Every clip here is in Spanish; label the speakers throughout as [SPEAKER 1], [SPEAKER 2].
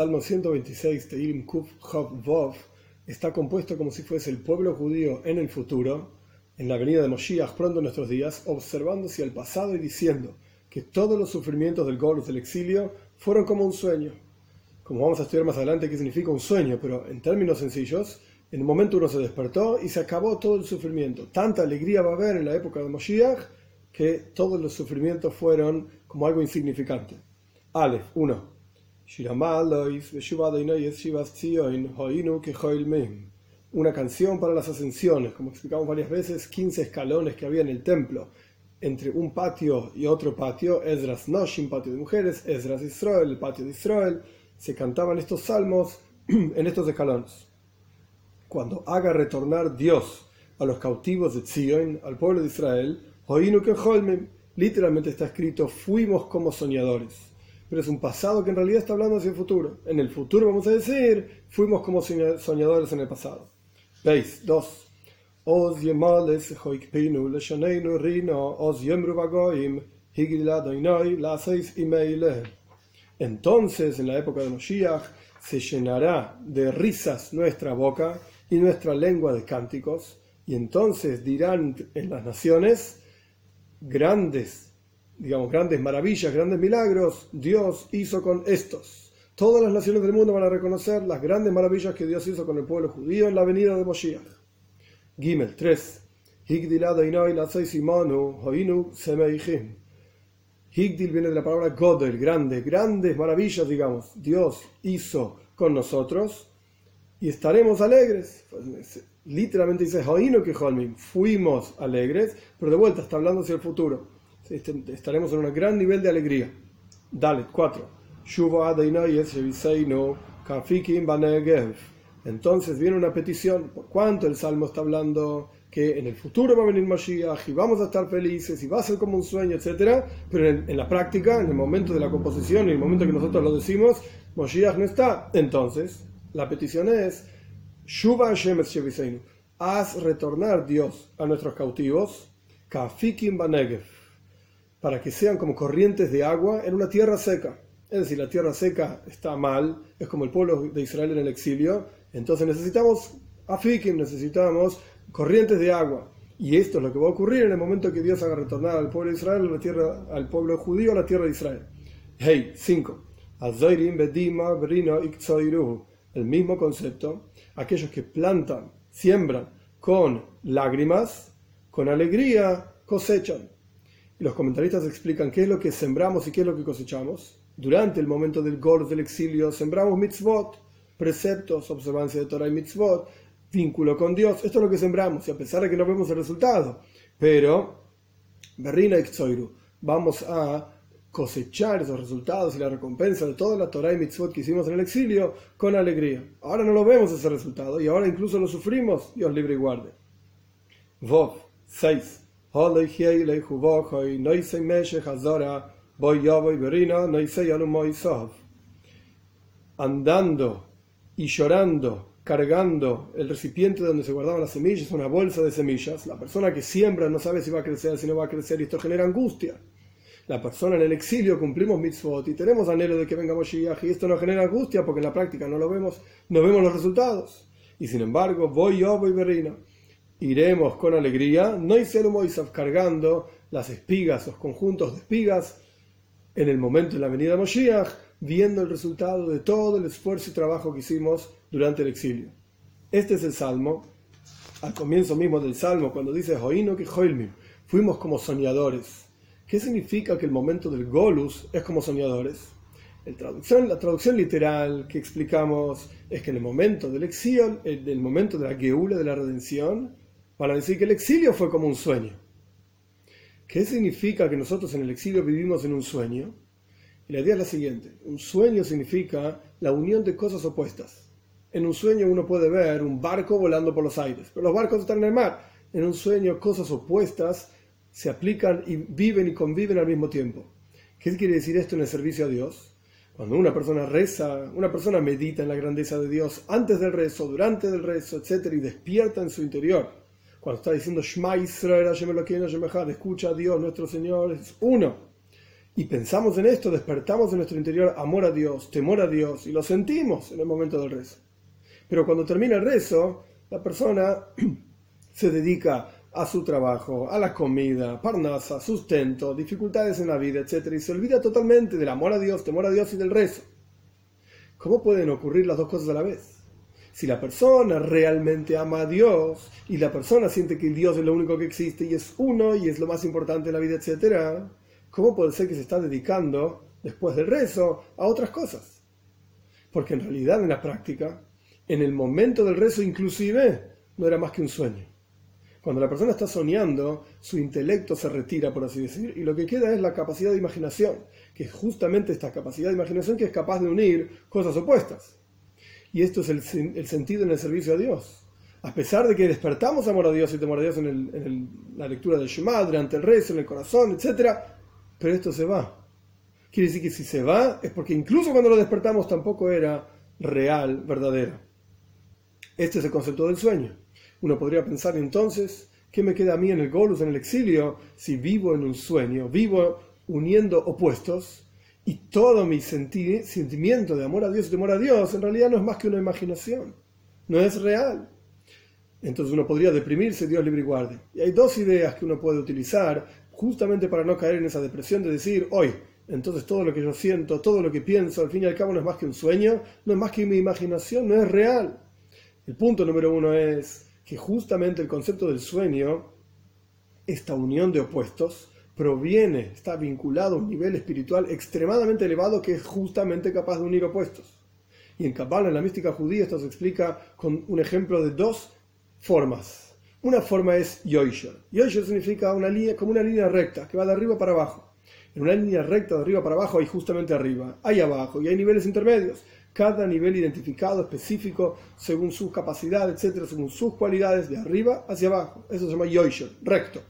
[SPEAKER 1] Salmo 126, Teilim Kuf Chov Vov, está compuesto como si fuese el pueblo judío en el futuro, en la venida de Moshiach pronto en nuestros días, observando hacia el pasado y diciendo que todos los sufrimientos del Golus del exilio fueron como un sueño. Como vamos a estudiar más adelante qué significa un sueño, pero en términos sencillos, en un momento uno se despertó y se acabó todo el sufrimiento. Tanta alegría va a haber en la época de Moshiach que todos los sufrimientos fueron como algo insignificante. Aleph 1. Una canción para las ascensiones, como explicamos varias veces, 15 escalones que había en el templo, entre un patio y otro patio, Esdras Noshim, patio de mujeres, Esdras Israel, el patio de Israel, se cantaban estos salmos en estos escalones. Cuando haga retornar Dios a los cautivos de Zion, al pueblo de Israel, literalmente está escrito, fuimos como soñadores pero es un pasado que en realidad está hablando hacia el futuro. En el futuro vamos a decir, fuimos como soñadores en el pasado. Veis, dos. Entonces, en la época de Moshiach, se llenará de risas nuestra boca y nuestra lengua de cánticos, y entonces dirán en las naciones, grandes digamos, grandes maravillas, grandes milagros, Dios hizo con estos. Todas las naciones del mundo van a reconocer las grandes maravillas que Dios hizo con el pueblo judío en la venida de Moshiach. Gimel 3. Higdil viene de la palabra Godel, grande, grandes maravillas, digamos, Dios hizo con nosotros y estaremos alegres. Pues, literalmente dice que fuimos alegres, pero de vuelta está hablando hacia el futuro estaremos en un gran nivel de alegría. Dale, 4. Entonces viene una petición, cuánto el Salmo está hablando que en el futuro va a venir Mashiach y vamos a estar felices y va a ser como un sueño, etc. Pero en, la práctica, en el momento de la composición, en el momento que nosotros lo decimos, Mashiach no está. Entonces, la petición es, haz retornar Dios a nuestros cautivos, Kafikim Banegev para que sean como corrientes de agua en una tierra seca. Es decir, la tierra seca está mal, es como el pueblo de Israel en el exilio, entonces necesitamos afikim, necesitamos corrientes de agua. Y esto es lo que va a ocurrir en el momento que Dios haga retornar al pueblo de Israel, la tierra, al pueblo judío, a la tierra de Israel. Hey, 5. El mismo concepto, aquellos que plantan, siembran con lágrimas, con alegría, cosechan los comentaristas explican qué es lo que sembramos y qué es lo que cosechamos. Durante el momento del gol del exilio, sembramos mitzvot, preceptos, observancia de Torah y mitzvot, vínculo con Dios. Esto es lo que sembramos, y a pesar de que no vemos el resultado, pero, Berrina vamos a cosechar esos resultados y la recompensa de toda la Torah y mitzvot que hicimos en el exilio con alegría. Ahora no lo vemos ese resultado y ahora incluso lo sufrimos, Dios libre y guarde. Vov 6. Andando y llorando, cargando el recipiente donde se guardaban las semillas, una bolsa de semillas. La persona que siembra no sabe si va a crecer, si no va a crecer, y esto genera angustia. La persona en el exilio cumplimos mitzvot y tenemos anhelo de que venga Moshiach, y esto nos genera angustia porque en la práctica no lo vemos, no vemos los resultados. Y sin embargo, voy yo, voy berrina iremos con alegría, no Moisaf cargando las espigas, los conjuntos de espigas, en el momento de la venida de Moshiach, viendo el resultado de todo el esfuerzo y trabajo que hicimos durante el exilio. Este es el salmo, al comienzo mismo del salmo, cuando dice Joino que fuimos como soñadores. ¿Qué significa que el momento del Golus es como soñadores? La traducción literal que explicamos es que en el momento del exilio, en el momento de la Geula, de la redención, para decir que el exilio fue como un sueño. ¿Qué significa que nosotros en el exilio vivimos en un sueño? Y la idea es la siguiente. Un sueño significa la unión de cosas opuestas. En un sueño uno puede ver un barco volando por los aires, pero los barcos están en el mar. En un sueño cosas opuestas se aplican y viven y conviven al mismo tiempo. ¿Qué quiere decir esto en el servicio a Dios? Cuando una persona reza, una persona medita en la grandeza de Dios antes del rezo, durante el rezo, etc., y despierta en su interior cuando está diciendo Shema Israel, escucha a Dios, nuestro Señor, es uno. y pensamos en esto, despertamos en nuestro interior amor a Dios, temor a Dios, y lo sentimos en el momento del rezo. Pero cuando termina el rezo, la persona se dedica a su trabajo, a la comida, parnasa, sustento, dificultades en la vida, etc. Y se olvida totalmente del amor a Dios, temor a Dios y del rezo. ¿Cómo pueden ocurrir las dos cosas a la vez? Si la persona realmente ama a Dios y la persona siente que Dios es lo único que existe y es uno y es lo más importante en la vida, etc., ¿cómo puede ser que se está dedicando, después del rezo, a otras cosas? Porque en realidad en la práctica, en el momento del rezo inclusive, no era más que un sueño. Cuando la persona está soñando, su intelecto se retira, por así decir, y lo que queda es la capacidad de imaginación, que es justamente esta capacidad de imaginación que es capaz de unir cosas opuestas. Y esto es el, sentido en el servicio a Dios. A pesar de que despertamos amor a Dios y temor a Dios en, la lectura del Shema, durante el rezo, en el corazón, etc., pero esto se va. Quiere decir que si se va es porque incluso cuando lo despertamos tampoco era real, verdadero. Este es el concepto del sueño. Uno podría pensar entonces, ¿qué me queda a mí en el Golus, en el exilio, si vivo en un sueño, vivo uniendo opuestos y todo mi sentimiento de amor a Dios y temor a Dios en realidad no es más que una imaginación, no es real? Entonces uno podría deprimirse, Dios libre y guarde. Y hay dos ideas que uno puede utilizar justamente para no caer en esa depresión de decir, hoy, entonces todo lo que yo siento, todo lo que pienso, al fin y al cabo no es más que un sueño, no es más que mi imaginación, no es real. El punto número uno es que justamente el concepto del sueño, esta unión de opuestos, proviene, está vinculado a un nivel espiritual extremadamente elevado que es justamente capaz de unir opuestos. Y en Kabbalah, en la mística judía, esto se explica con un ejemplo de dos formas. Una forma es Yoisher. Yoisher significa una línea, como una línea recta, que va de arriba para abajo. En una línea recta de arriba para abajo hay justamente arriba, hay abajo y hay niveles intermedios. Cada nivel identificado, específico, según sus capacidades, etcétera, según sus cualidades, de arriba hacia abajo. Eso se llama Yoisher, recto.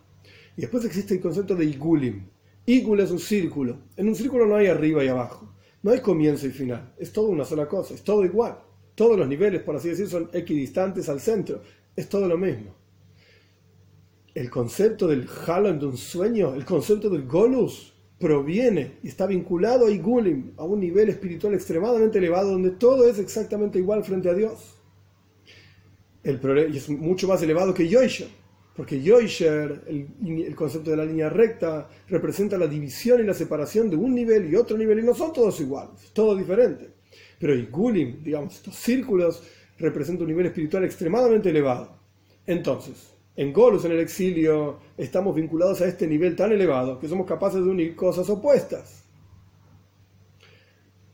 [SPEAKER 1] Y después existe el concepto de Igulim. Igul es un círculo. En un círculo no hay arriba y abajo. No hay comienzo y final. Es todo una sola cosa. Es todo igual. Todos los niveles, por así decir, son equidistantes al centro. Es todo lo mismo el concepto del Halon de un sueño, el concepto del Golus, proviene y está vinculado a Igulim, a un nivel espiritual extremadamente elevado, donde todo es exactamente igual frente a Dios. El y es mucho más elevado que Yoisher, porque Yoisher, el, el, concepto de la línea recta, representa la división y la separación de un nivel y otro nivel, y no son todos iguales, todo diferente. Pero Igulim, digamos, estos círculos, representan un nivel espiritual extremadamente elevado. Entonces, en Golus, en el exilio, estamos vinculados a este nivel tan elevado que somos capaces de unir cosas opuestas.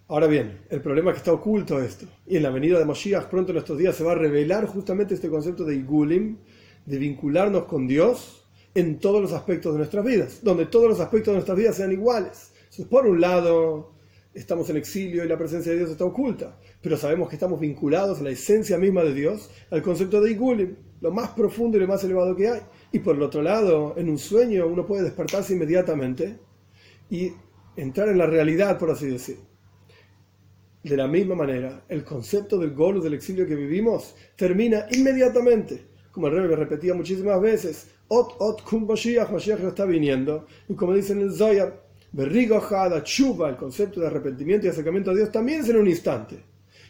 [SPEAKER 1] Ahora bien, el problema es que está oculto esto. Y en la venida de Moshiach pronto en estos días se va a revelar justamente este concepto de Igulim, de vincularnos con Dios en todos los aspectos de nuestras vidas, donde todos los aspectos de nuestras vidas sean iguales. Por un lado, estamos en exilio y la presencia de Dios está oculta, pero sabemos que estamos vinculados a la esencia misma de Dios, al concepto de Igulim lo más profundo y lo más elevado que hay. Y por el otro lado, en un sueño uno puede despertarse inmediatamente y entrar en la realidad, por así decir. De la misma manera, el concepto del gol del exilio que vivimos termina inmediatamente. Como el rey me repetía muchísimas veces, Ot, Ot, Kum Mashiach, Mashiach está viniendo. Y como dicen en el Zoyar, Berrigo Hada, Chuba, el concepto de arrepentimiento y acercamiento a Dios también es en un instante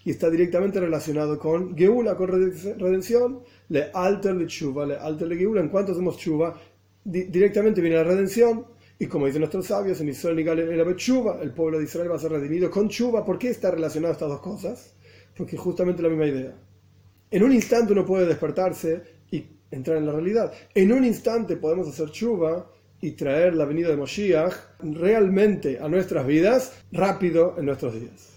[SPEAKER 1] y está directamente relacionado con Geula, con redención, le alter le chuva, le alter le Geula, en cuanto hacemos chuva, directamente viene la redención, y como dicen nuestros sabios, en Israel el chuva, el pueblo de Israel va a ser redimido con chuva, ¿por qué está relacionado estas dos cosas? Porque justamente la misma idea. En un instante uno puede despertarse entrar en la realidad. En un instante podemos hacer chuva y traer la venida de Moshiach realmente a nuestras vidas rápido en nuestros días.